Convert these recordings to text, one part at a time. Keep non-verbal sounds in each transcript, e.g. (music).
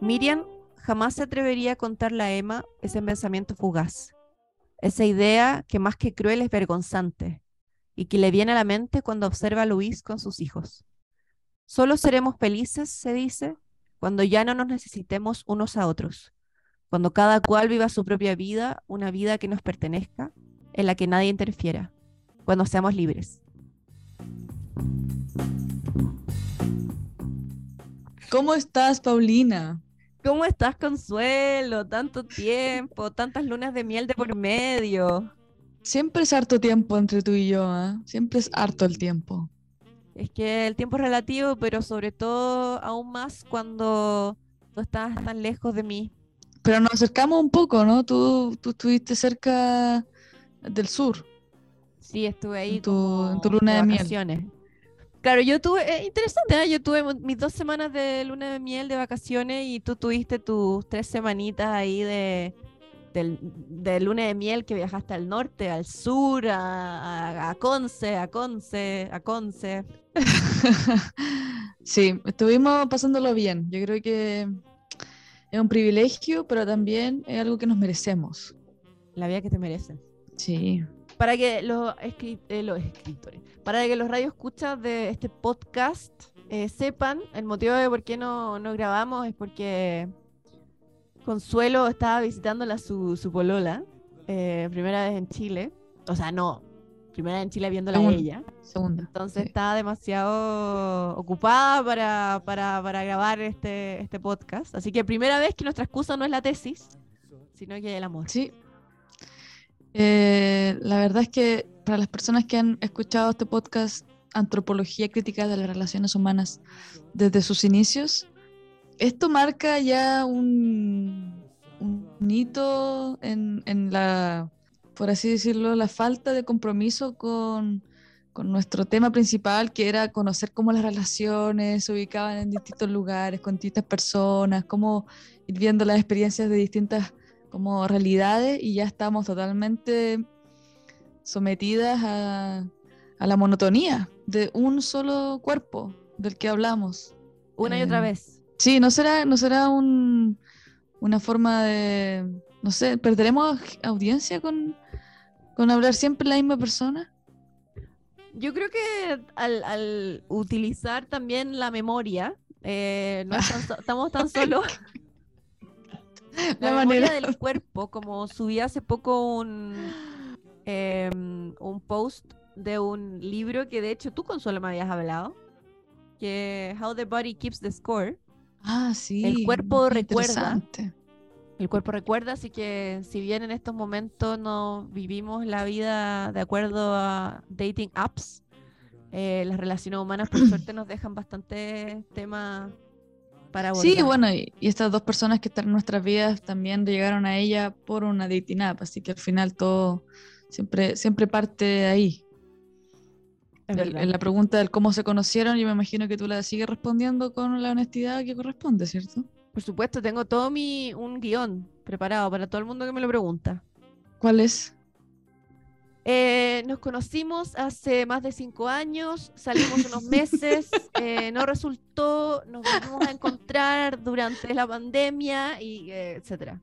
Miriam jamás se atrevería a contarle a Emma ese pensamiento fugaz, esa idea que más que cruel es vergonzante y que le viene a la mente cuando observa a Luis con sus hijos. Solo seremos felices, se dice, cuando ya no nos necesitemos unos a otros, cuando cada cual viva su propia vida, una vida que nos pertenezca, en la que nadie interfiera, cuando seamos libres. ¿Cómo estás, Paulina? ¿Cómo estás, Consuelo? Tanto tiempo, tantas lunas de miel de por medio. Siempre es harto tiempo entre tú y yo, ¿eh? Siempre es harto el tiempo. Es que el tiempo es relativo, pero sobre todo aún más cuando tú estás tan lejos de mí. Pero nos acercamos un poco, ¿no? Tú, tú estuviste cerca del sur. Sí, estuve ahí en tu, luna de, miel. Claro, yo tuve, eh, interesante, ¿eh? yo tuve mis dos semanas de luna de miel de vacaciones y tú tuviste tus tres semanitas ahí de, de, luna de miel que viajaste al norte, al sur, a, a, Conce, a Conce, a Conce. (laughs) sí, estuvimos pasándolo bien. Yo creo que es un privilegio, pero también es algo que nos merecemos. La vida que te mereces. Sí, para que los, eh, los escritores, para que los radioescuchas de este podcast eh, sepan el motivo de por qué no, no, grabamos es porque Consuelo estaba visitándola su, su polola, eh, primera vez en Chile, o sea, no, primera vez en Chile viéndola a ella. Segunda. Entonces estaba demasiado ocupada para, para, para, grabar este, este podcast. Así que primera vez que nuestra excusa no es la tesis, sino que el amor. Sí, eh, la verdad es que para las personas que han escuchado este podcast, Antropología Crítica de las Relaciones Humanas, desde sus inicios, esto marca ya un, un hito en, la, por así decirlo, la falta de compromiso con, con nuestro tema principal, que era conocer cómo las relaciones se ubicaban en distintos lugares, con distintas personas, cómo ir viendo las experiencias de distintas como realidades y ya estamos totalmente sometidas a, la monotonía de un solo cuerpo del que hablamos. Una y otra eh, vez. Sí, ¿no será, no será un, una forma de, no sé, perderemos audiencia con, con hablar siempre la misma persona? Yo creo que al, utilizar también la memoria, eh, no (laughs) estamos tan solos (laughs) (laughs) la, manera del cuerpo, como subí hace poco un, em, un post de un libro que de hecho tú, Consuelo, me habías hablado, que How the Body Keeps the Score. Ah, sí. El cuerpo recuerda. El cuerpo recuerda, así que si bien en estos momentos no vivimos la vida de acuerdo a dating apps, eh, las relaciones humanas por (clears throat) suerte nos dejan bastante temas Sí, bueno, y, estas dos personas que están en nuestras vidas también llegaron a ella por una dating app, así que al final todo siempre, siempre parte de ahí. En la pregunta del cómo se conocieron, yo me imagino que tú la sigues respondiendo con la honestidad que corresponde, ¿cierto? Por supuesto, tengo todo mi un guion preparado para todo el mundo que me lo pregunta. ¿Cuál es? Eh, nos conocimos hace más de cinco años, salimos unos meses, (laughs) eh, no resultó, nos volvimos a encontrar durante la pandemia y eh, etcétera.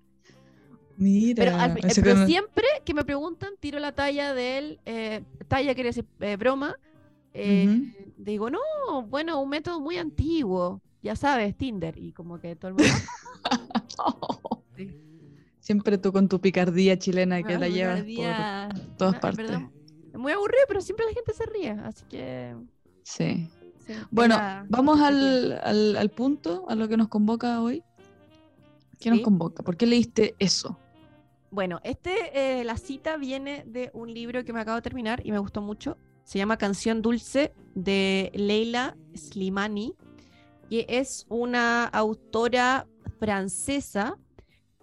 Mira, pero, siempre que me preguntan, tiro la talla de él, talla quiere decir broma, digo, no, bueno, un método muy antiguo, ya sabes, Tinder, y como que todo el mundo... (laughs) Siempre tú con tu picardía chilena que la llevas por todas partes. Es muy aburrido, pero siempre la gente se ríe, así que... Sí. bueno, vamos al, al, punto, a lo que nos convoca hoy. ¿Qué nos convoca? ¿Por qué leíste eso? Bueno, este, eh, la cita viene de un libro que me acabo de terminar y me gustó mucho. Se llama Canción Dulce de Leila Slimani, y es una autora francesa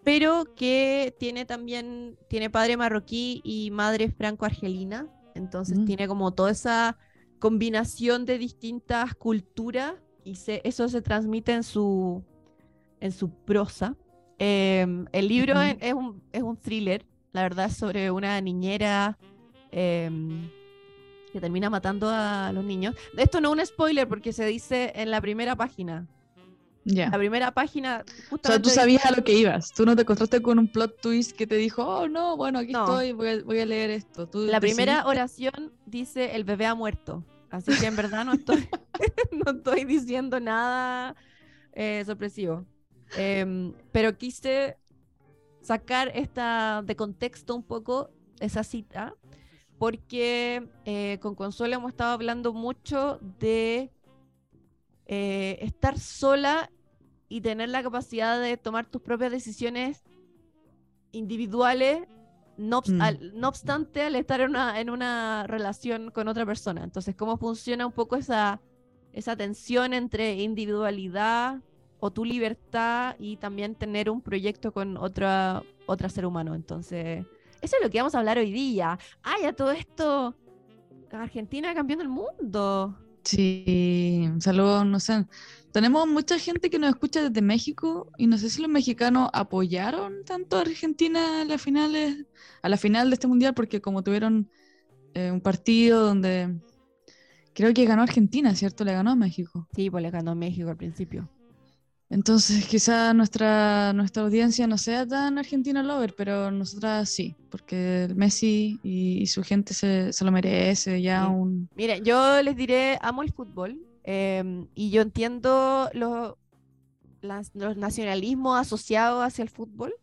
pero que tiene también, tiene padre marroquí y madre franco-argelina, entonces mm. tiene como toda esa combinación de distintas culturas y eso se transmite en su, en su prosa. Em, el libro es, un, es, un, thriller, la verdad, sobre una niñera em, que termina matando a los niños. Esto no es un spoiler porque se dice en la primera página. La primera página. O sea, tú sabías a lo que ibas. Tú no te encontraste con un plot twist que te dijo, oh no, bueno, aquí No. estoy, voy a, voy a leer esto. Tú La primera decidiste- oración dice el bebé ha muerto. Así que en verdad no (laughs) estoy, (laughs) no estoy diciendo nada eh, sorpresivo. Em, pero quise sacar esta de contexto un poco esa cita porque eh, con Consuelo hemos estado hablando mucho de eh, estar sola y tener la capacidad de tomar tus propias decisiones individuales, no, Mm. al- no obstante al estar en una, en una relación con otra persona. Entonces, ¿cómo funciona un poco esa, esa tensión entre individualidad o tu libertad y también tener un proyecto con otra, otro ser humano? Entonces, eso es lo que vamos a hablar hoy día. ¡Ay, a todo esto! Argentina cambiando el mundo. Sí, saludos, no sé. Tenemos mucha gente que nos escucha desde México y no sé si los mexicanos apoyaron tanto a Argentina a las finales, a la final de este mundial, porque como tuvieron eh, un partido donde creo que ganó Argentina, ¿cierto? Le ganó a México. Sí, pues le ganó México al principio. Entonces, quizá nuestra, nuestra audiencia no sea tan argentina lover, pero nosotras sí, porque el Messi y, y su gente se, se lo merece ya Sí. un... Miren, yo les diré, amo el fútbol em, y yo entiendo los, las- los nacionalismos asociados hacia el fútbol,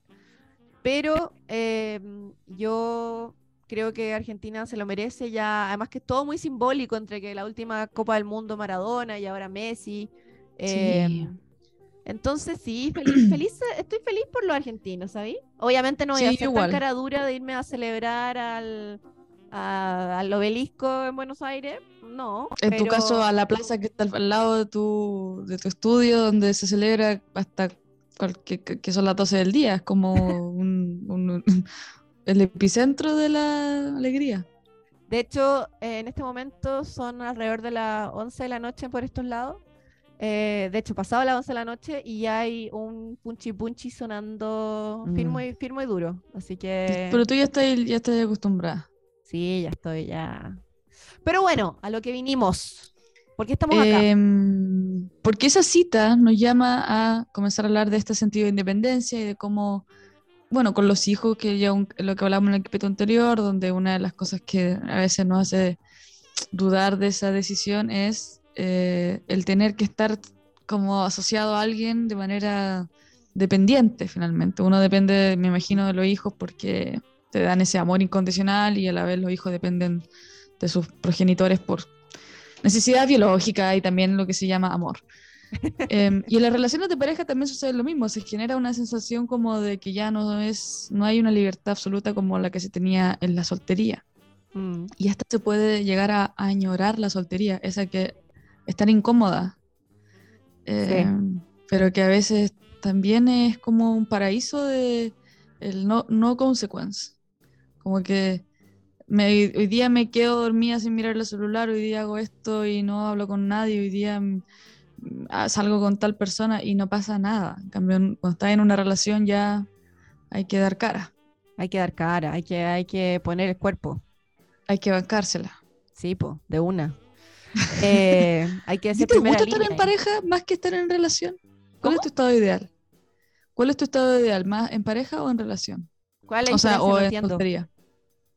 pero em, yo creo que Argentina se lo merece ya, además que es todo muy simbólico entre que la última Copa del Mundo Maradona y ahora Messi. em, entonces sí, (clears throat) feliz, feliz, estoy feliz por los argentinos, ¿sabí? Obviamente no voy a Sí, ser igual. tan cara dura de irme a celebrar al, a- al obelisco en Buenos Aires, no. En tu caso, a la plaza que está al, lado de tu, de tu estudio, donde se celebra hasta cual- que, son las 12 del día, es como (laughs) un- un- el epicentro de la alegría. De hecho, en este momento son alrededor de las 11 de la noche por estos lados. Eh, de hecho, pasado las 11 de la noche y hay un punchi punchi sonando firme, Mm. y, firme y duro. Así que Pero tú ya estás, ya estás acostumbrada. sí, ya estoy ya. Pero bueno, a lo que vinimos. ¿Por qué estamos acá? Em, porque esa cita nos llama a comenzar a hablar de este sentido de independencia y de cómo, bueno, con los hijos, que ya un- lo que hablamos en el capítulo anterior, donde una de las cosas que a veces nos hace dudar de esa decisión es eh, el tener que estar como asociado a alguien de manera dependiente finalmente. Uno depende, me imagino, de los hijos porque te dan ese amor incondicional y a la vez los hijos dependen de sus progenitores por necesidad biológica y también lo que se llama amor. (laughs) Em, y en las relaciones de pareja también sucede lo mismo, se genera una sensación como de que ya no es, no hay una libertad absoluta como la que se tenía en la soltería. Mm, Y hasta se puede llegar a, a añorar la soltería, esa que es tan incómoda, em, pero que a veces también es como un paraíso de el no, no consequence. Como que me- hoy día me quedo dormida sin mirar el celular, hoy día hago esto y no hablo con nadie, hoy día mm, ah, salgo con tal persona y no pasa nada. En cambio, cuando estás en una relación ya hay que dar cara, hay que dar cara, hay que, hay que poner el cuerpo. hay que bancársela. Sí, po, de una. (laughs) Eh, hay que ¿A ti ser te gusta estar en pareja más que estar en relación? ¿Cuál ¿Cómo? es tu estado ideal? ¿Cuál es tu estado ideal? ¿Más en pareja o en relación? ¿Cuál es O sea, o en soltería.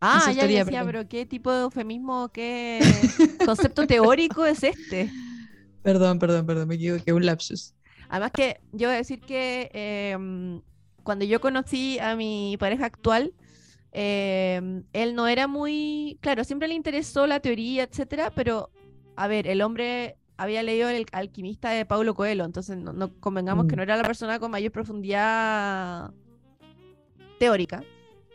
Ah, ya soltería, decía, perdón. pero ¿qué tipo de eufemismo, qué (laughs) concepto teórico es este? Perdón, perdón, perdón, me equivoqué, un lapsus. Además que yo voy a decir que em, cuando yo conocí a mi pareja actual, em, él no era muy, claro, siempre le interesó la teoría, etcétera, pero a ver, el hombre había leído El alquimista de Paulo Coelho, entonces no, no convengamos que Mm. no era la persona con mayor profundidad teórica.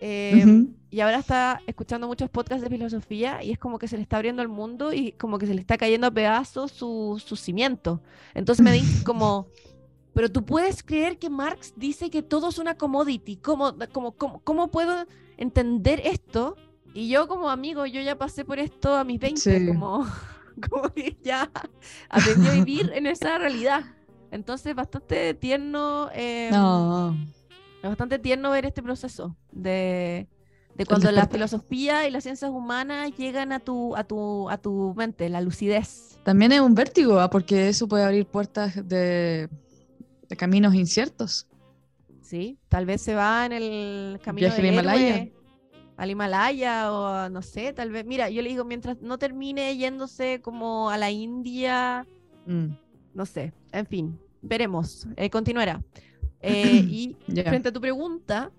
Em, Ujú. y ahora está escuchando muchos podcasts de filosofía y es como que se le está abriendo el mundo y como que se le está cayendo a pedazos su, su cimiento. Entonces me dice como, (laughs) pero tú puedes creer que Marx dice que todo es una commodity. ¿Cómo, cómo, cómo, cómo puedo entender esto? Y yo como amigo, yo ya pasé por esto a mis 20, Sí. como, (laughs) (laughs) como que ya aprendí a vivir en esa realidad. Entonces bastante tierno. em, No, es bastante tierno ver este proceso de, de cuando la filosofía y las ciencias humanas llegan a tu, a tu, a tu mente, la lucidez. también es un vértigo, ¿ah? porque eso puede abrir puertas de, de caminos inciertos. Sí, tal vez se va en el camino Viaje del al Himalaya. héroe, al Himalaya o a- no sé, tal vez. Mira, yo le digo, mientras no termine yéndose como a la India, Mm, no sé, en fin, veremos, eh, continuará. (clears throat) Eh, y frente a tu pregunta,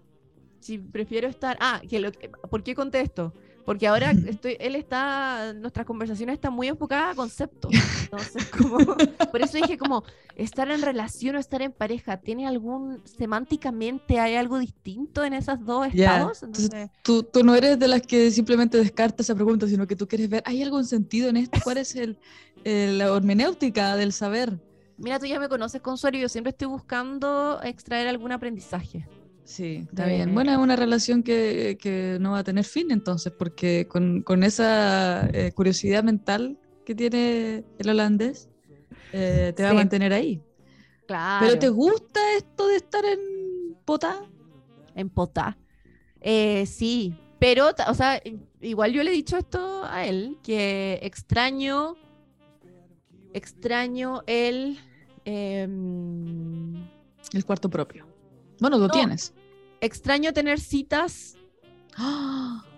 si prefiero estar, ah, que lo, que- ¿por qué contesto? Porque ahora (laughs) estoy, él está, nuestras conversaciones están muy enfocadas a conceptos. (laughs) Entonces, como, por eso dije como, estar en relación o estar en pareja, ¿tiene algún, semánticamente hay algo distinto en esos dos estados? entonces- Entonces, Tú, tú no eres de las que simplemente descarta esa pregunta, sino que tú quieres ver, ¿hay algún sentido en esto? ¿Cuál es el, el- la hermenéutica del saber? mira, tú ya me conoces, Consuelo, y yo siempre estoy buscando extraer algún aprendizaje. Sí, está De- bien. Bueno, es una relación que, que no va a tener fin entonces, porque con, con esa eh, curiosidad mental que tiene el holandés, eh, te va a mantener ahí. Claro. ¿Pero te gusta esto de estar en Potá? en Potá. Eh, sí, pero, o sea, igual yo le he dicho esto a él, que extraño, extraño el, em, El cuarto propio. Bueno, lo No. tienes. extraño tener citas ¡Ah! (gasps)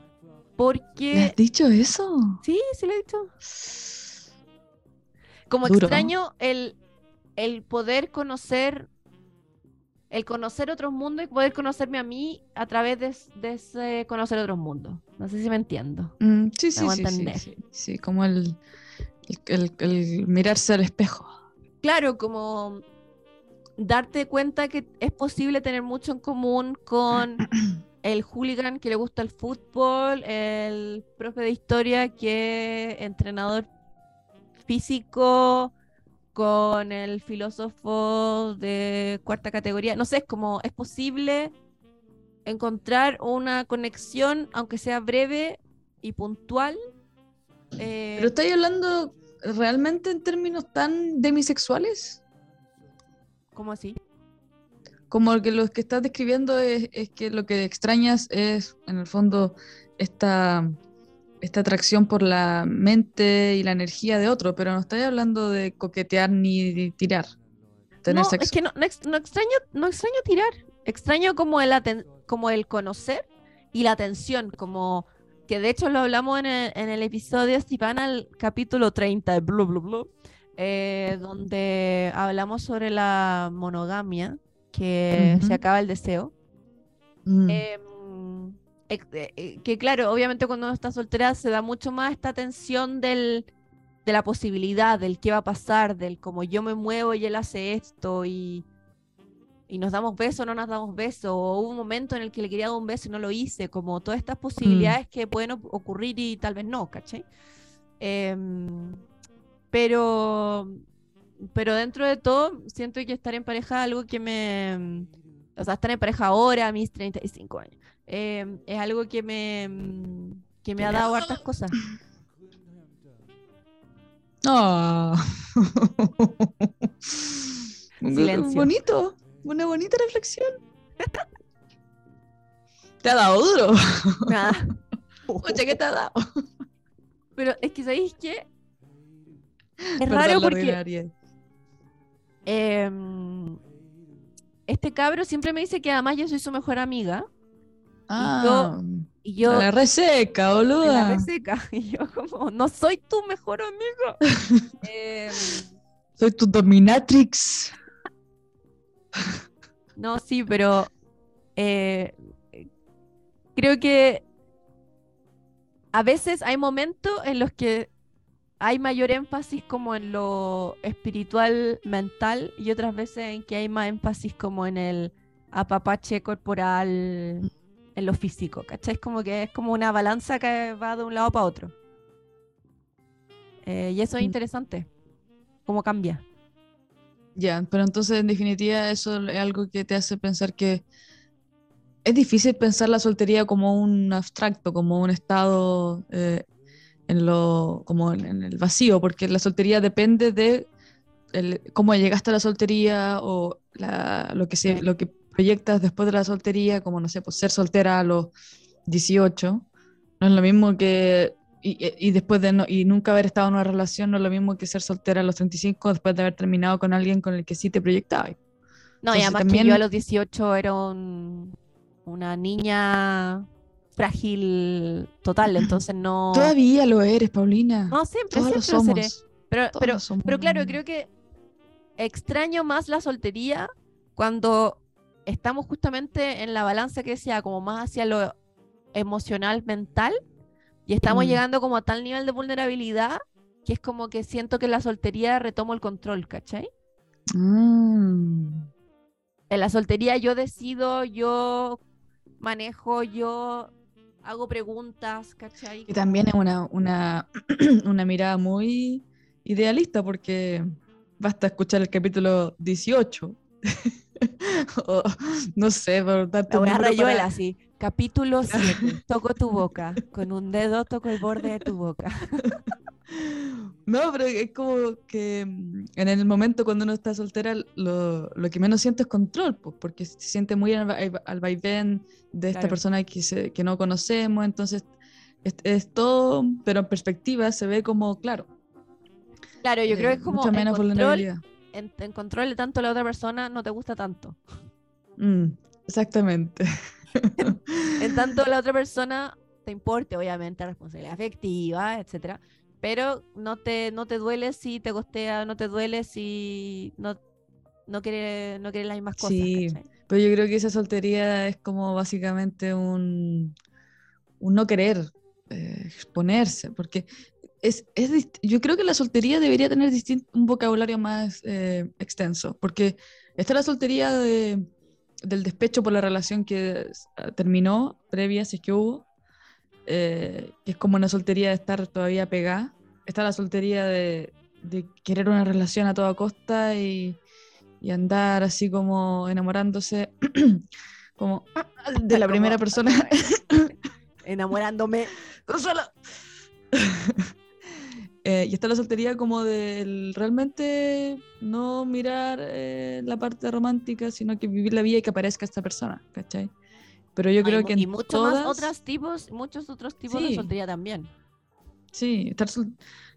¿Le porque, has dicho eso? sí, sí le he dicho, como Duro. extraño el, el poder conocer, el conocer otros mundos y poder conocerme a mí a través de, de ese conocer otros mundos. No sé si me entiendo. Mm, sí, sí, sí, sí, sí, sí, como el, el- el- el mirarse al espejo. claro, como darte cuenta que es posible tener mucho en común con (clears throat) el hooligan que le gusta el fútbol, el profe de historia que es entrenador físico, con el filósofo de cuarta categoría. No sé, es como es posible encontrar una conexión, aunque sea breve y puntual. eh, Pero estáis hablando realmente en términos tan demisexuales? ¿Cómo así? Como que lo que estás describiendo es, es que lo que extrañas es, en el fondo, esta, esta atracción por la mente y la energía de otro, pero no estáis hablando de coquetear ni de tirar. Tener no, sexo. es que no, no ex- no extraño, no extraño tirar. Extraño como el, aten- como el conocer y la atención, como que de hecho lo hablamos en el, en el episodio, si van al capítulo 30 de Blu Blu Blu, eh, donde hablamos sobre la monogamia, que Ujú. se acaba el deseo. Mm, Em, ex- eh, eh, que claro, obviamente cuando uno está soltera se da mucho más esta tensión del, de la posibilidad, del qué va a pasar, del como yo me muevo y él hace esto y, y nos damos beso o no nos damos beso, o hubo un momento en el que le quería dar un beso y no lo hice, como todas estas posibilidades que pueden ocurrir y tal vez no, ¿cachai? Em, pero, pero dentro de todo, siento que estar en pareja es algo que me... O sea, estar en pareja ahora, a mis 35 años, em, es algo que me, que me ha dado hartas cosas. Ah. (laughs) Silencio. Bonito, una bonita reflexión. Te ha dado duro. Nada. (laughs) Oye, ¿qué te ha dado? Pero es que, ¿sabéis qué? Es raro porque em, este cabro siempre me dice que además yo soy su mejor amiga. Ah, Y yo, la reseca, en la boluda. reseca, (laughs) y yo como, no soy tu mejor amiga. (laughs) Em, Soy tu dominatrix. no, sí, pero eh, creo que a veces hay momentos en los que hay mayor énfasis como en lo espiritual mental y otras veces en que hay más énfasis como en el apapache corporal, en lo físico, ¿cachai? Es como que es como una balanza que va de un lado para otro. Eh, y eso es Mm. interesante, cómo cambia. Ya, pero entonces en definitiva eso es algo que te hace pensar que es difícil pensar la soltería como un abstracto, como un estado eh, en lo, como en, en el vacío, porque la soltería depende de el- cómo llegaste a la soltería o la- lo que se, lo que proyectas después de la soltería, como no sé, pues ser soltera a los 18, no es lo mismo que y, y después de no, y nunca haber estado en una relación no es lo mismo que ser soltera a los 35 después de haber terminado con alguien con el que sí te proyectabas. No, y además también- que yo a los 18 era un- una niña frágil total, entonces no... Todavía lo eres, Paulina. No, siempre, Todos lo siempre lo seré. somos. Pero, Todos pero, somos. claro, creo que extraño más la soltería cuando estamos justamente en la balanza que decía, como más hacia lo emocional, mental, y estamos Mm. llegando como a tal nivel de vulnerabilidad que es como que siento que en la soltería retomo el control, ¿cachai? Mm. En la soltería yo decido, yo manejo, yo hago preguntas, ¿cachai? Y también es una, una, (clears throat) una mirada muy idealista porque basta escuchar el capítulo 18. (laughs) o, no sé, por darte La un wea número rayuela, para- así. Capítulo 7. (laughs) Toco tu boca. Con un dedo toco el borde de tu boca. (laughs) No, pero es como que mm, en el momento cuando uno está soltera, lo, lo que menos siente es control, pues, porque se siente muy al, al vaivén de esta Claro. persona que, se- que no conocemos, entonces es, es todo, pero en perspectiva se ve como, claro, Claro, yo creo que eh, es como en control, en control de tanto la otra persona no te gusta tanto. Mm, exactamente. (laughs) En tanto la (laughs) otra persona te importe, obviamente, responsabilidad afectiva, etcétera. Pero no te, no te duele si te costea, no te duele si no, no quiere, no quiere las mismas cosas. Sí. ¿cachai? Pero yo creo que esa soltería es como básicamente un, un no querer eh, exponerse, porque es, es yo creo que la soltería debería tener un vocabulario más eh, extenso, porque está la soltería de- del despecho por la relación que s- terminó, previa, si es que hubo, eh, que es como una soltería de estar todavía pegada. Está la soltería de, de querer una relación a toda costa y, y andar así como enamorándose (clears throat) como (laughs) de la Como- primera persona. (laughs) (laughs) Enamorándome. Solo. Eh, y está la soltería como del realmente no mirar eh, la parte romántica, sino que vivir la vida y que aparezca esta persona, ¿cachai? Pero yo Hay creo que en y muchos todas, más otros tipos, muchos otros tipos de soltería también. sí, estar sol-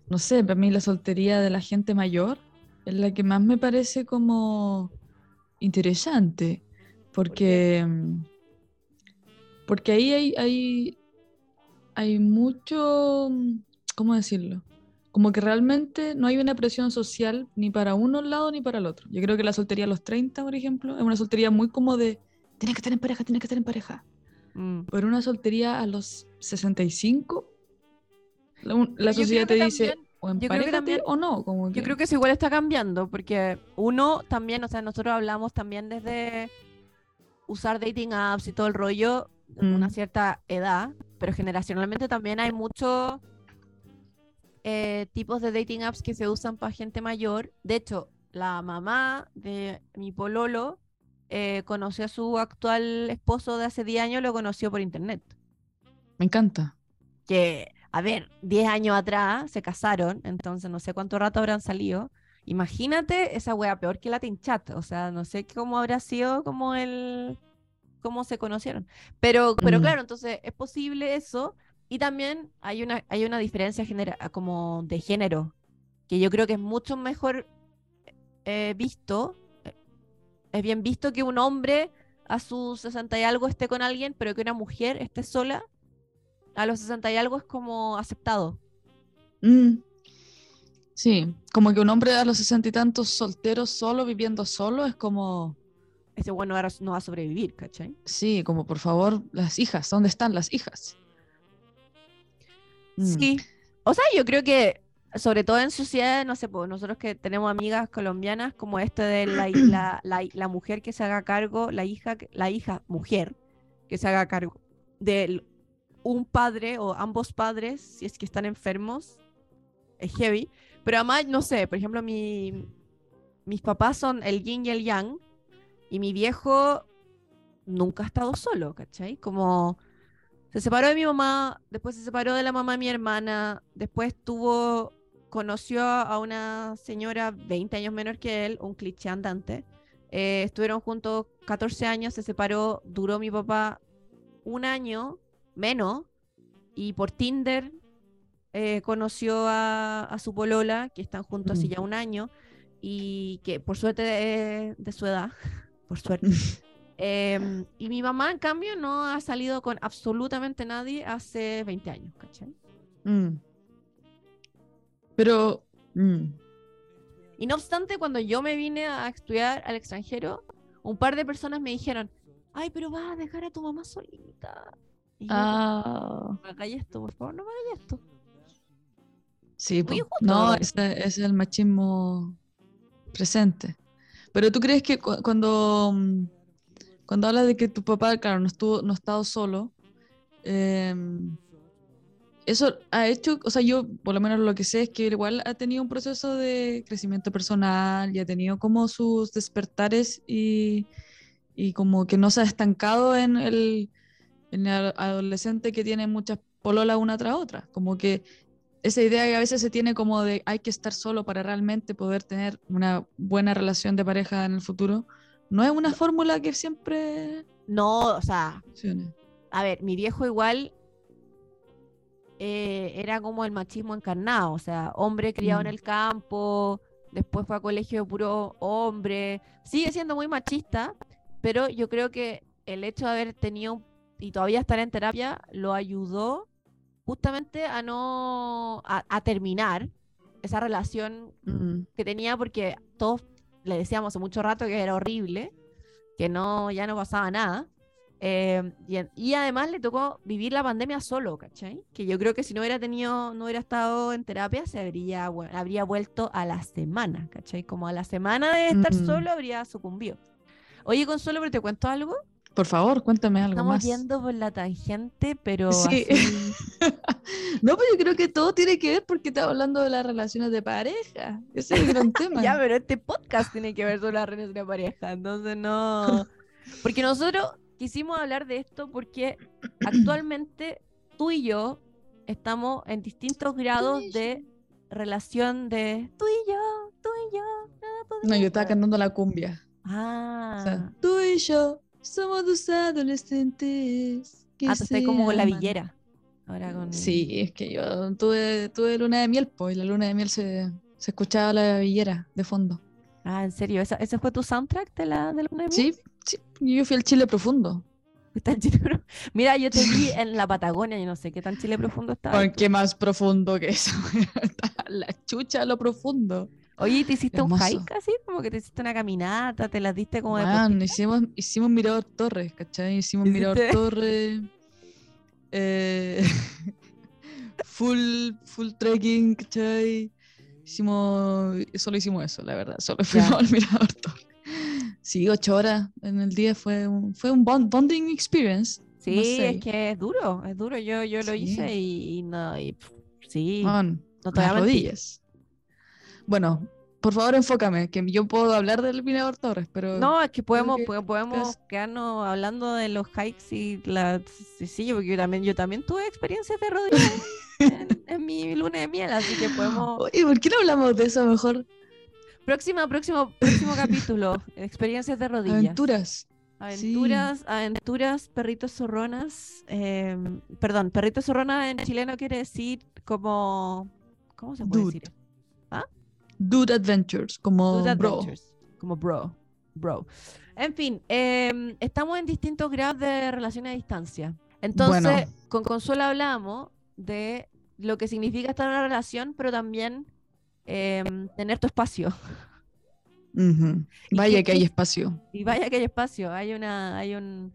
no sé, para mí la soltería de la gente mayor es la que más me parece como interesante, porque mm, porque ahí hay, hay, hay mucho, mm, ¿cómo decirlo? Como que realmente no hay una presión social ni para uno lado ni para el otro. Yo creo que la soltería a los 30, por ejemplo, es una soltería muy como de, tienes que estar en pareja, tienes que estar en pareja. Mm. Pero una soltería a los 65, la, la sociedad te dice, o en pareja también- o no. Como que, Yo creo que eso igual está cambiando, porque uno también, o sea, nosotros hablamos también desde usar dating apps y todo el rollo en una Mm. cierta edad, pero generacionalmente también hay muchos eh, tipos de dating apps que se usan para gente mayor. De hecho, la mamá de mi pololo eh, conoció a su actual esposo de hace 10 años, lo conoció por internet. me encanta. que, a ver, 10 años atrás se casaron, entonces no sé cuánto rato habrán salido. Imagínate esa wea peor que Latin Chat, o sea, no sé cómo habrá sido como el cómo se conocieron. Pero pero Mm. claro, entonces es posible eso y también hay una hay una diferencia genera como de género que yo creo que es mucho mejor eh, visto es bien visto que un hombre a sus 60 y algo esté con alguien, pero que una mujer esté sola a los 60 y algo es como aceptado. Mm. Sí, como que un hombre a los sesenta y tantos soltero, solo, viviendo solo, es como, Ese bueno ahora no va a sobrevivir, ¿cachai? sí, como por favor, las hijas, ¿dónde están las hijas? Mm. Sí. O sea, yo creo que, sobre todo en sociedades, no sé, pues nosotros que tenemos amigas colombianas, como este de la, (clears throat) la, la, la mujer que se haga cargo, la hija, la hija mujer que se haga cargo de un padre o ambos padres, si es que están enfermos, es heavy. Pero además, no sé, por ejemplo, mi, mis papás son el yin y el yang, y mi viejo nunca ha estado solo, ¿cachai? Como se separó de mi mamá, después se separó de la mamá de mi hermana, después tuvo, conoció a una señora 20 años menor que él, un cliché andante. Eh, estuvieron juntos 14 años, se separó, duró mi papá un año menos, y por Tinder eh, conoció a, a su polola, que están juntos hace Mm. ya un año, y que por suerte de, de su edad, (laughs) por suerte. (laughs) Em, y mi mamá, en cambio, no ha salido con absolutamente nadie hace 20 años, ¿cachai? Mm. Pero. mm, Y no obstante, cuando yo me vine a estudiar al extranjero, un par de personas me dijeron, ay, pero vas a dejar a tu mamá solita. Y yo, Ah. no me esto, por favor, no me hagáis esto. Sí, Muy injusto, no, ese, ese es el machismo presente. Pero tú crees que cu- cuando, mm, cuando hablas de que tu papá, claro, no estuvo, no ha estado solo, em, eso ha hecho, o sea, yo por lo menos lo que sé es que igual ha tenido un proceso de crecimiento personal y ha tenido como sus despertares y, y como que no se ha estancado en el, en el adolescente que tiene muchas pololas una tras otra. Como que esa idea que a veces se tiene como de hay que estar solo para realmente poder tener una buena relación de pareja en el futuro, no es una fórmula que siempre No, o sea, funcione. a ver, mi viejo igual eh, era como el machismo encarnado, o sea, hombre criado en Mm. el campo, después fue a colegio de puro hombre, sigue siendo muy machista, pero yo creo que el hecho de haber tenido y todavía estar en terapia lo ayudó justamente a no, a, a terminar esa relación Mm. que tenía porque todos le decíamos hace mucho rato que era horrible, que no, ya no pasaba nada. Eh, y, además le tocó vivir la pandemia solo, ¿cachai? Que yo creo que si no hubiera tenido, no hubiera estado en terapia, se habría, habría vuelto a la semana, ¿cachai? Como a la semana de estar Mm. solo habría sucumbido. Oye, Consuelo, pero te cuento algo. Por favor, cuéntame algo Estamos más. yendo por la tangente, pero Sí. así- (laughs) no, pues yo creo que todo tiene que ver porque estamos hablando de las relaciones de pareja. Ese es el gran (laughs) tema. Ya, pero este podcast tiene que ver sobre las relaciones de pareja, entonces no. (laughs) Porque nosotros quisimos hablar de esto porque (clears throat) actualmente tú y yo estamos en distintos grados de relación de tú y yo, tú y yo. nada No, yo estaba cantando la cumbia. Ah, O sea, tú y yo somos dos adolescentes. Que ah estás como con la villera. Ahora con. Sí, es que yo tuve, tuve luna de miel, pues, y la luna de miel se, se escuchaba la villera de fondo. Ah, en serio, ¿Esa- ¿ese fue tu soundtrack de la, de la luna de miel? Sí, sí, yo fui al Chile profundo. Está en Chile Pro- Mira, yo te vi en la Patagonia, yo no sé qué tan Chile profundo estaba. Ay, ¿Qué más profundo que eso? (laughs) la chucha a lo profundo. Oye, ¿y ¿te hiciste un hike así? Como que te hiciste una caminata, te las diste como de Weón, hicimos, hicimos Mirador Torres, ¿cachai? Hicimos Mirador. Torres. eh, (laughs) full, full trekking, ¿cachai? Hicimos, solo hicimos eso, la verdad. Solo fuimos al Mirador Torres. Sí, ocho horas en el día fue un, fue un bond- bonding experience. Sí, no sé. es que es duro, es duro. Yo, yo lo Sí. hice y, y no, y pff, sí, Man, no te las rodillas. Bueno, por favor enfócame, que yo puedo hablar del Mirador Torres, pero No, es que podemos, que- po- podemos quedarnos hablando de los hikes y la sí, sí, porque yo también, yo también tuve experiencias de rodillas (laughs) en, en mi luna de miel, así que podemos. Oye, ¿por qué no hablamos de eso mejor? Próxima, próximo, próximo (laughs) capítulo, experiencias de rodillas. Aventuras. Aventuras, aventuras, perritos zorronas. em, perdón, perritos zorronas en chileno quiere decir como. ¿Cómo se puede Dude. decir? Dude Adventures, como Dude bro. Adventures, Como bro. Bro. En fin, em, estamos en distintos grados de relación a distancia. Entonces, Bueno. con Consuelo hablamos de lo que significa estar en una relación, pero también em, tener tu espacio. ¿Y Vaya qué- que hay espacio. Y vaya que hay espacio, hay una, hay un.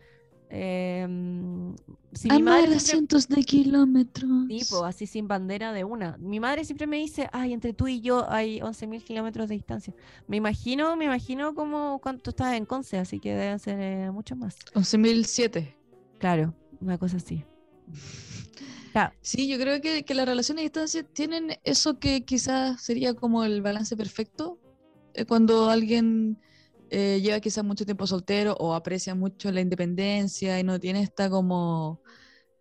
em, si mi madre siempre- cientos de kilómetros. tipo, así sin bandera de una. Mi madre siempre me dice, ay, entre tú y yo hay 11.000 kilómetros de distancia. Me imagino, me imagino como cuando tú estás en Conce, así que deben ser eh, muchos más. 11.007. Claro, una cosa así. Claro, Sí, yo creo que, que las relaciones a distancia tienen eso que quizás sería como el balance perfecto. eh, cuando alguien eh, lleva quizás mucho tiempo soltero o aprecia mucho la independencia y no tiene esta como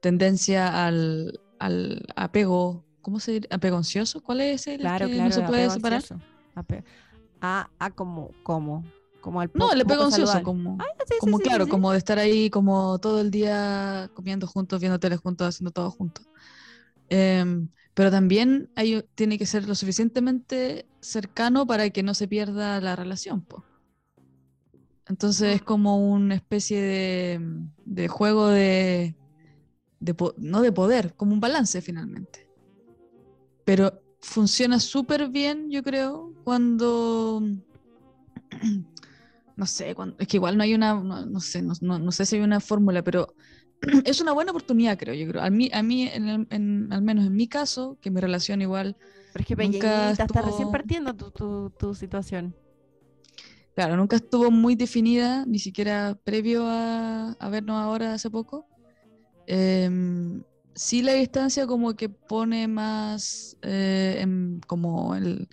tendencia al, al apego, ¿cómo se dice? ¿Apego ansioso? ¿Cuál es el claro, que claro. no se puede separar? ansioso. Ah, como, como, como al No, apego poco ansioso, saludable. como, Ah, sí, como sí, claro, sí. como de estar ahí como todo el día comiendo juntos, viendo tele juntos, haciendo todo juntos. Em, pero también hay, tiene que ser lo suficientemente cercano para que no se pierda la relación. po. Entonces es como una especie de, de juego de, de no de poder, como un balance finalmente. Pero funciona súper bien, yo creo, cuando... No sé, cuando- es que igual no hay una, no, no sé, no, no- no sé si hay una fórmula, pero (clears throat) es una buena oportunidad, creo, yo creo. A mí, a mí en el- en- al menos en mi caso, que mi relación igual Pero es que Nunca está recién estuvo- partiendo tu, tu, tu situación. Claro, nunca estuvo muy definida, ni siquiera previo a, a vernos ahora hace poco. Em, sí la distancia como que pone más eh, en- como el,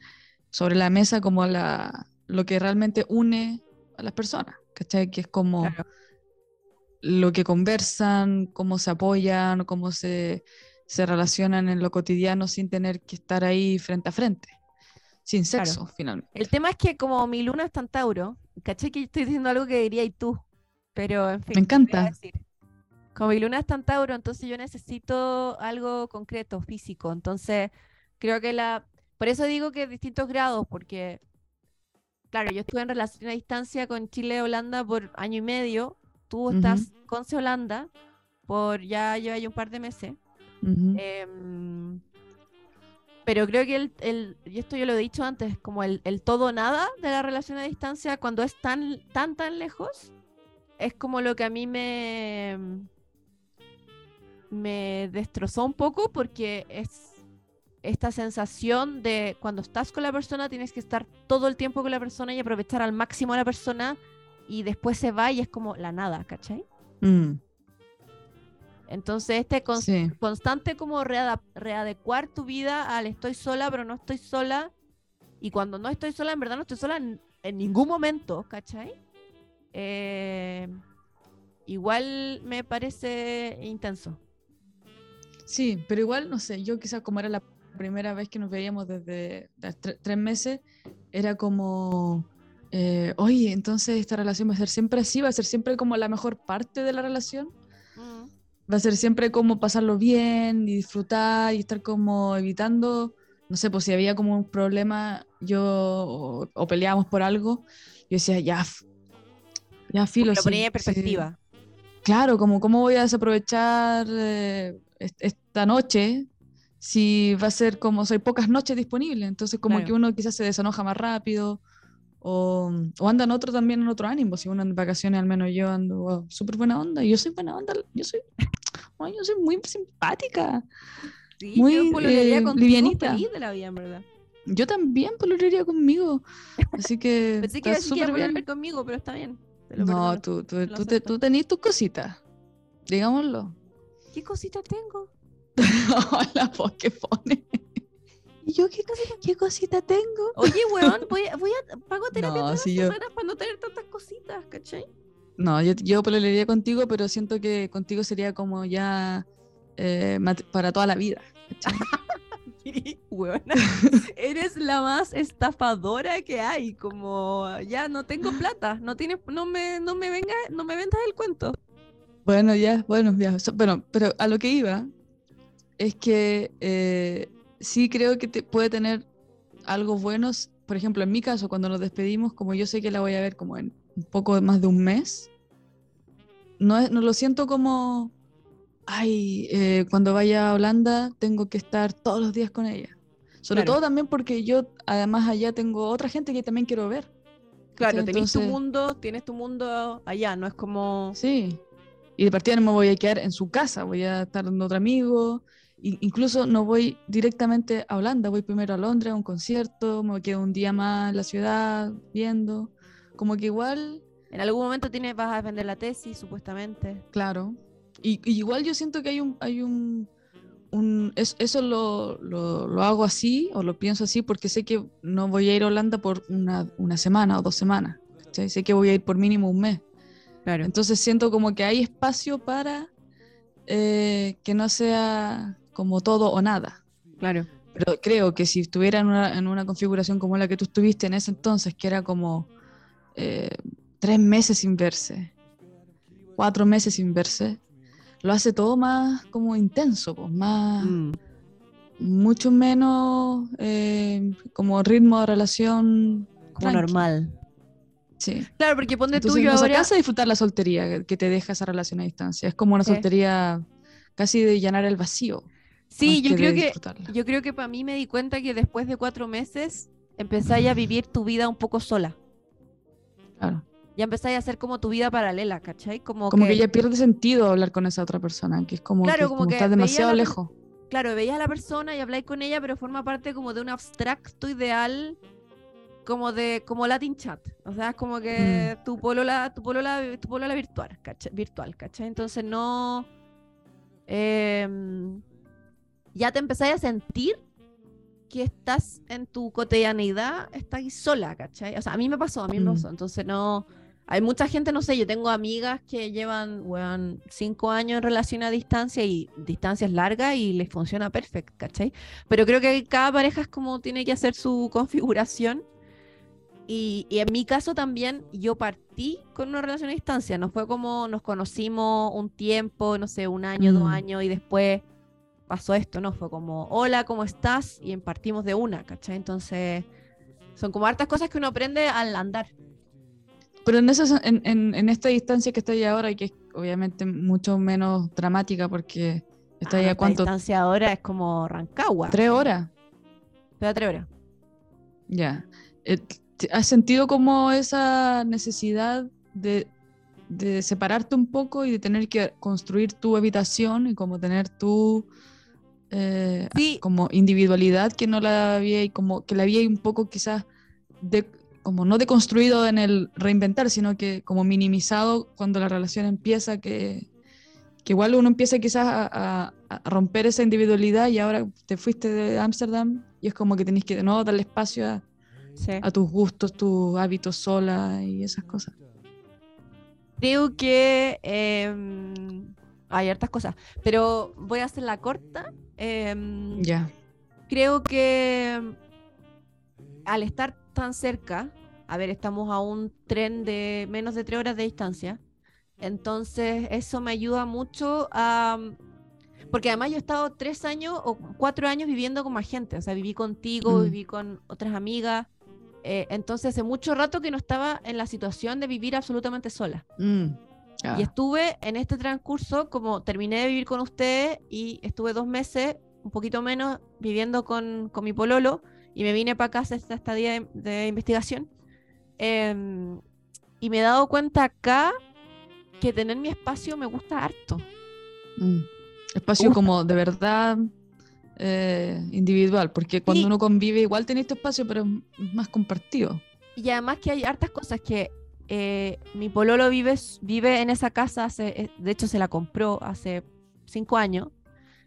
sobre la mesa como la, lo que realmente une a las personas, ¿cachai? Que es como Claro. lo que conversan, cómo se apoyan, cómo se, se relacionan en lo cotidiano sin tener que estar ahí frente a frente, sin Claro. sexo, finalmente. El tema es que como mi luna está en Tauro, caché que estoy diciendo algo que dirías tú, pero en fin. Me encanta. Como mi luna está en Tauro, entonces yo necesito algo concreto, físico. Entonces, creo que la... Por eso digo que distintos grados, porque, claro, yo estuve en relación a distancia con Chile-Holanda por año y medio. Tú estás con Holanda por ya lleva ya un par de meses. Ujú. Em, pero creo que el, el- y esto yo lo he dicho antes, como el, el todo nada de la relación a distancia, cuando es tan, tan, tan lejos, es como lo que a mí me, me destrozó un poco porque es esta sensación de cuando estás con la persona tienes que estar todo el tiempo con la persona y aprovechar al máximo a la persona y después se va y es como la nada, ¿cachai? Mm, Entonces este sí. constante como readecuar tu vida al estoy sola, pero no estoy sola. Y cuando no estoy sola, en verdad no estoy sola en, en ningún momento, ¿cachai? Eh, igual me parece intenso. Sí, pero igual, no sé, yo quizás como era la primera vez que nos veíamos desde tre- tres meses, era como, eh, oye, entonces esta relación va a ser siempre así, va a ser siempre como la mejor parte de la relación, va a ser siempre como pasarlo bien y disfrutar y estar como evitando, no sé, pues si había como un problema, yo, o, o peleábamos por algo, yo decía, ya, ya filo. Lo sí, ponía en sí". perspectiva. Claro, como cómo voy a desaprovechar eh, est- esta noche si va a ser como, soy pocas noches disponibles, entonces como Claro. que uno quizás se desenoja más rápido o, o anda en otro también en otro ánimo, si uno en vacaciones al menos yo ando wow, súper buena onda, y yo soy buena onda, yo soy, (laughs) yo soy muy simpática, Sí, Muy, yo eh, livianita. de la vida, en verdad. yo también pololearía conmigo, así que (laughs) Pensé que súper bien. conmigo, pero está bien. te No, tú, tú, tú, te- tú tenés tus cositas, digámoslo. ¿Qué cosita tengo? (laughs) la voz que pone. ¿Y yo qué, qué cosita tengo? Oye, weón, (laughs) voy, a- voy a pago terapia No, todas si las yo- semanas para no tener tantas cositas, ¿cachai? No, yo, yo pololearía contigo, pero siento que contigo sería como ya eh, para toda la vida. ¿cachai? (laughs) Weona, eres la más estafadora que hay, como ya no tengo plata, no tienes, no me, no me venga, no me vendas el cuento. bueno, ya, bueno, ya. so- Bueno, pero a lo que iba es que eh, sí creo que te- puede tener algo buenos. Por ejemplo, en mi caso, cuando nos despedimos, como yo sé que la voy a ver como en un poco más de un mes, no, es- no lo siento como, ay, eh, cuando vaya a Holanda tengo que estar todos los días con ella. Sobre Claro. todo también porque yo, además, allá tengo otra gente que también quiero ver. Claro, tenés tu Entonces- mundo, tienes tu mundo allá, no es como Sí. Y de partida no me voy a quedar en su casa, voy a estar con otro amigo. Incluso no voy directamente a Holanda, voy primero a Londres a un concierto, me quedo un día más en la ciudad viendo. Como que igual, en algún momento tienes, vas a defender la tesis, supuestamente. claro. Y, y igual yo siento que hay un, hay un, un- es- eso lo, lo, lo hago así o lo pienso así porque sé que no voy a ir a Holanda por una, una semana o dos semanas. ¿cachai? Sé que voy a ir por mínimo un mes. Claro. Entonces siento como que hay espacio para eh, que no sea como todo o nada. Claro. Pero creo que si estuviera en una, en una configuración como la que tú estuviste en ese entonces, que era como eh, tres meses sin verse, cuatro meses sin verse, lo hace todo más como intenso, pues, más, Mm. mucho menos eh, como ritmo de relación Como tranqui. normal. Sí. Claro, porque ponte tú Entonces yo nos ahora... a disfrutar la soltería que te deja esa relación a distancia. Es como una soltería casi de llenar el vacío. Sí, yo creo que yo creo que para mí me di cuenta que después de cuatro meses empezáis a vivir tu vida un poco sola. Claro. Ya empezáis a hacer como tu vida paralela, ¿cachai? Como, Como que, que ya pierde sentido hablar con esa otra persona, que es como, Claro, que, como como que estás demasiado la lejos. claro, veías a la persona y habláis con ella, pero forma parte como de un abstracto ideal, como de, como Latin chat. O sea, es como que tu polola, tu polola, tu polola virtual, ¿cachai? Virtual, ¿cachai? Entonces no. em, ya te empezáis a sentir que estás en tu cotidianidad, estás sola, ¿cachai? O sea, a mí me pasó, a mí me Mm. pasó. Entonces no. Hay mucha gente, no sé, yo tengo amigas que llevan, weón, cinco años en relación a distancia y distancias largas y les funciona perfecto, ¿cachai? Pero creo que cada pareja es como tiene que hacer su configuración. Y, y en mi caso también, yo partí con una relación a distancia. No fue como nos conocimos un tiempo, no sé, un año, dos Mm. años y después pasó esto, ¿no? Fue como, hola, ¿cómo estás? Y partimos de una, ¿cachai? Entonces, son como hartas cosas que uno aprende al andar. Pero en, esa, en, en, en esta distancia que estoy ahora, y que es obviamente mucho menos dramática porque está Ah, nuestra cuánto, distancia ahora es como Rancagua. tres horas. Te da tres horas. Ya. Eh, ¿te- ¿Has sentido como esa necesidad de, de separarte un poco y de tener que construir tu habitación y como tener tu eh, Sí, como individualidad que no la había y como que la había un poco quizás de como no deconstruido en el reinventar, sino que como minimizado cuando la relación empieza, que, que igual uno empieza quizás a, a- a romper esa individualidad y ahora te fuiste de Ámsterdam y es como que tenés que de nuevo darle espacio a, sí. a tus gustos, tus hábitos sola y esas cosas. Creo que em, hay hartas cosas, pero voy a hacer la corta. Em, Ya. Creo que al estar tan cerca, a ver, estamos a un tren de menos de tres horas de distancia, entonces eso me ayuda mucho a... Porque además yo he estado tres años o cuatro años viviendo con más gente, o sea, viví contigo, Mm. viví con otras amigas, eh, entonces hace mucho rato que no estaba en la situación de vivir absolutamente sola. Mm, ya. Y estuve en este transcurso, como terminé de vivir con ustedes y estuve dos meses, un poquito menos, viviendo con, con mi pololo y me vine para acá hacer esta estadía de, de investigación. Em, y me he dado cuenta acá que tener mi espacio me gusta harto. Mm. Espacio gusta. como de verdad eh, individual, porque cuando Sí. uno convive igual tenés tu espacio, pero es más compartido. Y además que hay hartas cosas que eh, mi pololo vive, vive en esa casa, hace, eh, de hecho se la compró hace cinco años.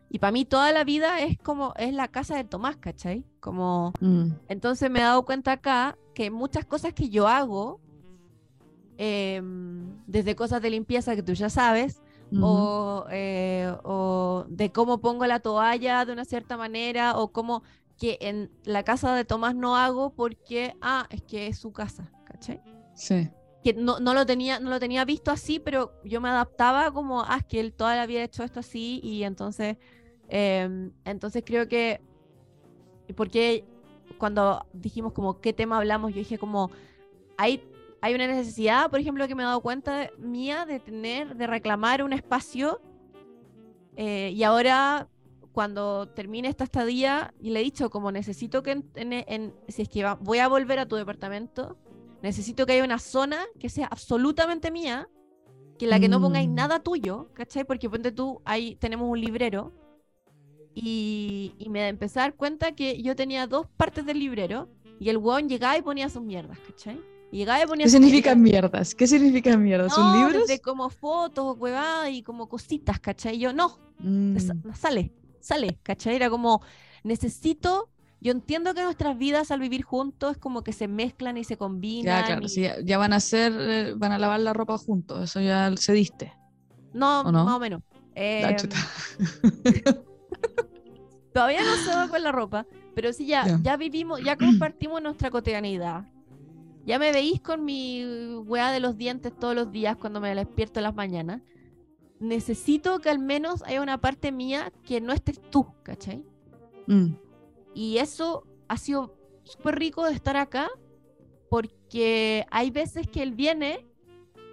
Y para mí toda la vida es como, es la casa de Tomás, ¿cachai? Como, Mm, entonces me he dado cuenta acá que muchas cosas que yo hago, em, desde cosas de limpieza que tú ya sabes, o, eh, o de cómo pongo la toalla de una cierta manera, o cómo que en la casa de Tomás no hago porque, ah, es que es su casa, ¿cachai? Sí. Que no, no lo tenía, no lo tenía visto así, pero yo me adaptaba como, ah, que él toda la vida ha hecho esto así, y entonces, em, entonces creo que, porque cuando dijimos como qué tema hablamos, yo dije como, hay, hay una necesidad, por ejemplo, que me he dado cuenta de- mía de tener, de reclamar un espacio, eh, y ahora cuando termine esta estadía, y le he dicho como necesito que, en- en- si es que va- voy a volver a tu departamento, necesito que haya una zona que sea absolutamente mía, que en la que no pongáis Mm. nada tuyo, ¿cachai? Porque ponte tú, ahí tenemos un librero, y, y me empecé a dar cuenta que yo tenía dos partes del librero, y el weón llegaba y ponía sus mierdas, ¿cachai? Y llegaba y ponía ¿Qué significan mierdas. mierdas? ¿Qué significan mierdas? ¿Son No, libros? desde como fotos, huevadas y como cositas, ¿cachai? Y yo, no, Mm, sale, sale, ¿cachai? Era como, necesito, yo entiendo que nuestras vidas al vivir juntos es como que se mezclan y se combinan. ya, claro, y- sí, ya, van a hacer, eh, van a lavar la ropa juntos, eso ya se diste. No, más o menos. Em, (laughs) todavía no se va con la ropa, pero sí ya, Ya. ya vivimos, ya compartimos nuestra cotidianidad. Ya me veís con mi weá de los dientes todos los días cuando me despierto en las mañanas. Necesito que al menos haya una parte mía que no estés tú, ¿cachai? Mm, Y eso ha sido súper rico de estar acá porque hay veces que él viene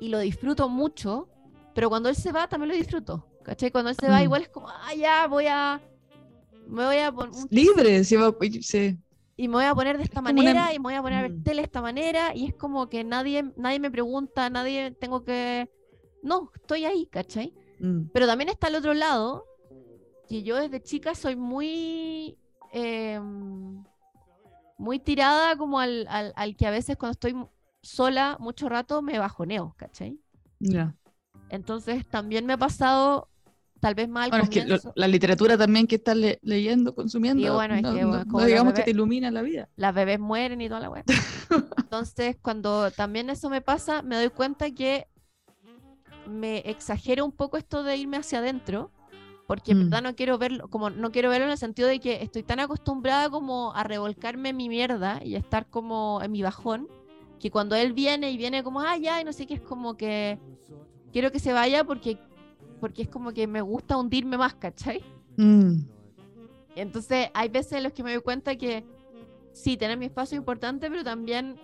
y lo disfruto mucho, pero cuando él se va también lo disfruto. ¿Cachai? Cuando él se va, Mm. igual es como, ah, ya voy a. Me voy a poner. Libre, sí, sí. Y me voy a poner de esta como una- manera, y me voy a poner a ver Mm. tele de esta manera, y es como que nadie, nadie me pregunta, nadie tengo que. No, estoy ahí, ¿cachai? Mm. Pero también está el otro lado, que yo desde chica soy muy. Em, muy tirada como al, al, al que a veces cuando estoy sola mucho rato me bajoneo, ¿cachai? Ya. Entonces también me ha pasado, tal vez mal Bueno, es que lo- comienzo, la literatura también que estás le- leyendo, consumiendo, Sí, bueno, es no, que, bueno, digamos que te ilumina la vida. las bebés mueren y toda la weá. (laughs) Entonces, cuando también eso me pasa, me doy cuenta que me exagero un poco esto de irme hacia adentro, porque en Mm. verdad no quiero verlo, como no quiero verlo en el sentido de que estoy tan acostumbrada como a revolcarme en mi mierda y a estar como en mi bajón, que cuando él viene y viene como, ah, ya, y no sé qué, es como que quiero que se vaya porque, porque es como que me gusta hundirme más, ¿cachai? Mm. Entonces, hay veces en los que me doy cuenta que sí, tener mi espacio es importante, pero también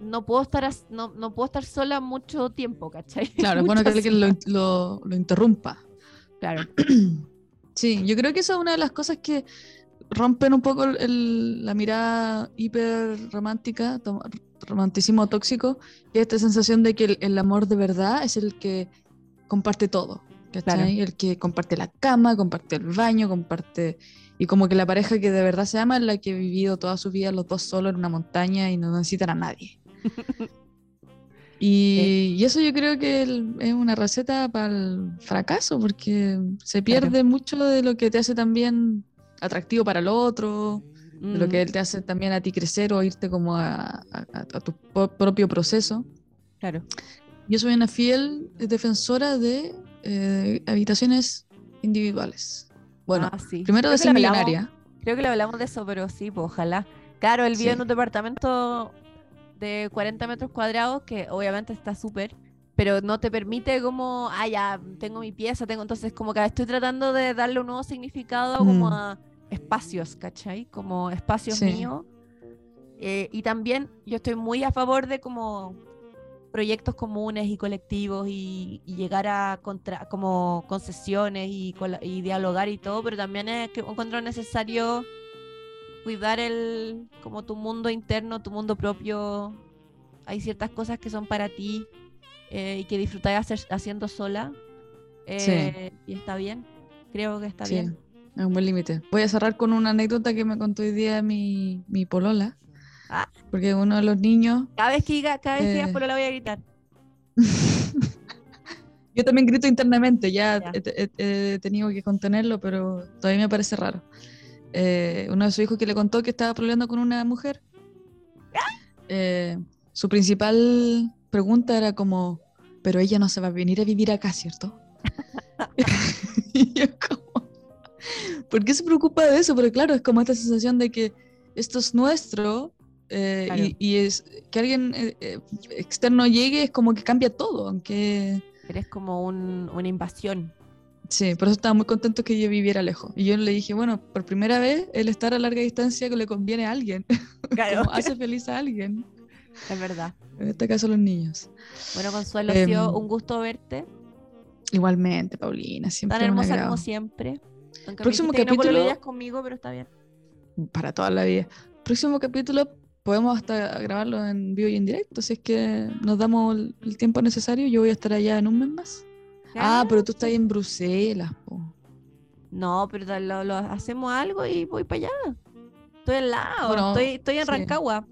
no puedo estar as- no, no puedo estar sola mucho tiempo, ¿cachai? (laughs) Claro, es bueno que alguien lo, lo- lo interrumpa. Claro. (clears throat) Sí, yo creo que esa es una de las cosas que rompen un poco el- la mirada hiper romántica, romanticismo tóxico, que es esta sensación de que el, el amor de verdad es el que comparte todo, ¿cachai? El que comparte la cama, comparte el baño, comparte... Y como que la pareja que de verdad se ama es la que ha vivido toda su vida los dos solos en una montaña y no necesitan a nadie. (laughs) Y, y eso yo creo que es una receta para el fracaso, porque se pierde mucho de lo que te hace también atractivo para el otro, de lo que Mm, él te hace también a ti crecer o irte como a, a- a- a tu propio proceso. Claro. Yo soy una fiel defensora de eh, habitaciones individuales. Bueno, Ah, sí. primero Creo de ser lo hablamos- millonaria. Creo que le hablamos de eso, pero sí, pues ojalá. Claro, él vive Sí. en un departamento de 40 metros cuadrados, que obviamente está súper, pero no te permite como, ah, ya, tengo mi pieza, tengo, entonces como que estoy tratando de darle un nuevo significado como Mm. a espacios, ¿cachai? Como espacios Sí. míos. Eh, y también yo estoy muy a favor de como proyectos comunes y colectivos y, y llegar a contra, como concesiones y, y dialogar y todo, pero también es que encuentro necesario cuidar el como tu mundo interno, tu mundo propio. Hay ciertas cosas que son para ti eh, y que disfrutar hacer, haciendo sola. eh, Y está bien. Creo que está Sí, bien. es un buen límite. Voy a cerrar con una anécdota que me contó hoy día mi, mi polola. Ah. Porque uno de los niños Cada vez que diga, cada vez que digas Eh. por la voy a gritar. (laughs) Yo también grito internamente, ya, Ya. He, he- he tenido que contenerlo, pero todavía me parece raro. Eh, uno de sus hijos que le contó que estaba peleando con una mujer. eh, su principal pregunta era como, pero ella no se va a venir a vivir acá, ¿cierto? (laughs) y yo como, ¿por qué se preocupa de eso? Pero claro, es como esta sensación de que esto es nuestro eh, Claro. y, y es que alguien eh, externo llegue es como que cambia todo, aunque... Eres como un- una invasión. Sí, por eso estaba muy contento que yo viviera lejos. Y yo le dije, bueno, por primera vez el estar a larga distancia que le conviene a alguien, (laughs) Claro, como hace feliz a alguien, es verdad. en este caso los niños. Bueno, Consuelo, ha sido Em, un gusto verte. Igualmente, Paulina, siempre Tan hermosa como siempre. Aunque Próximo me dijiste que no capítulo- pololeas conmigo, pero está bien. Para toda la vida. Próximo capítulo podemos hasta grabarlo en vivo y en directo, si es que nos damos el tiempo necesario. Yo voy a estar allá en un mes más. Ah, pero tú estás en Bruselas, po. No, pero lo, lo hacemos algo y voy para allá. Estoy al lado. Bueno, estoy, estoy en sí. Rancagua.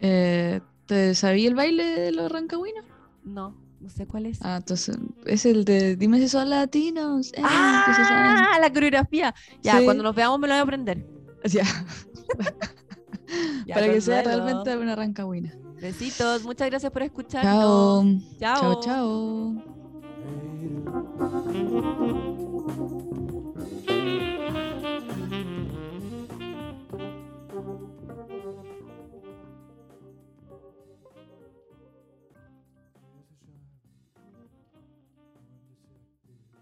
Eh, ¿Te sabía el baile de los rancagüinos? No, no sé cuál es. Ah, entonces es el de Dime si son latinos. eh, que se saben. ¡Ah! La coreografía. Ya, Sí. cuando nos veamos me lo voy a aprender. (laughs) Ya, Ya, para que sea realmente una rancagüina. Besitos. Muchas gracias por escucharnos. Chao. Chao. Chao, chao.